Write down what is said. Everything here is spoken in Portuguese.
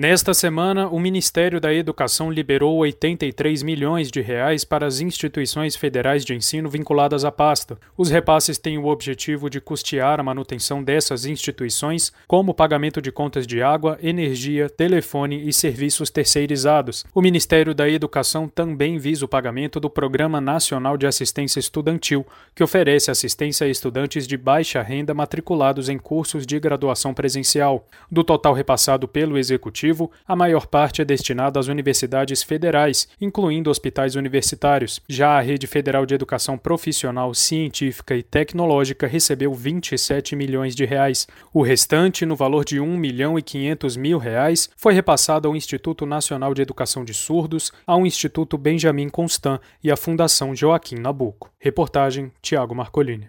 Nesta semana, o Ministério da Educação liberou 83 milhões de reais para as instituições federais de ensino vinculadas à pasta. Os repasses têm o objetivo de custear a manutenção dessas instituições, como o pagamento de contas de água, energia, telefone e serviços terceirizados. O Ministério da Educação também visa o pagamento do Programa Nacional de Assistência Estudantil, que oferece assistência a estudantes de baixa renda matriculados em cursos de graduação presencial. Do total repassado pelo Executivo, a maior parte é destinada às universidades federais, incluindo hospitais universitários. Já a Rede Federal de Educação Profissional, Científica e Tecnológica recebeu 27 milhões de reais. O restante, no valor de 1 milhão e 500 mil reais, foi repassado ao Instituto Nacional de Educação de Surdos, ao Instituto Benjamin Constant e à Fundação Joaquim Nabuco. Reportagem Tiago Marcolini.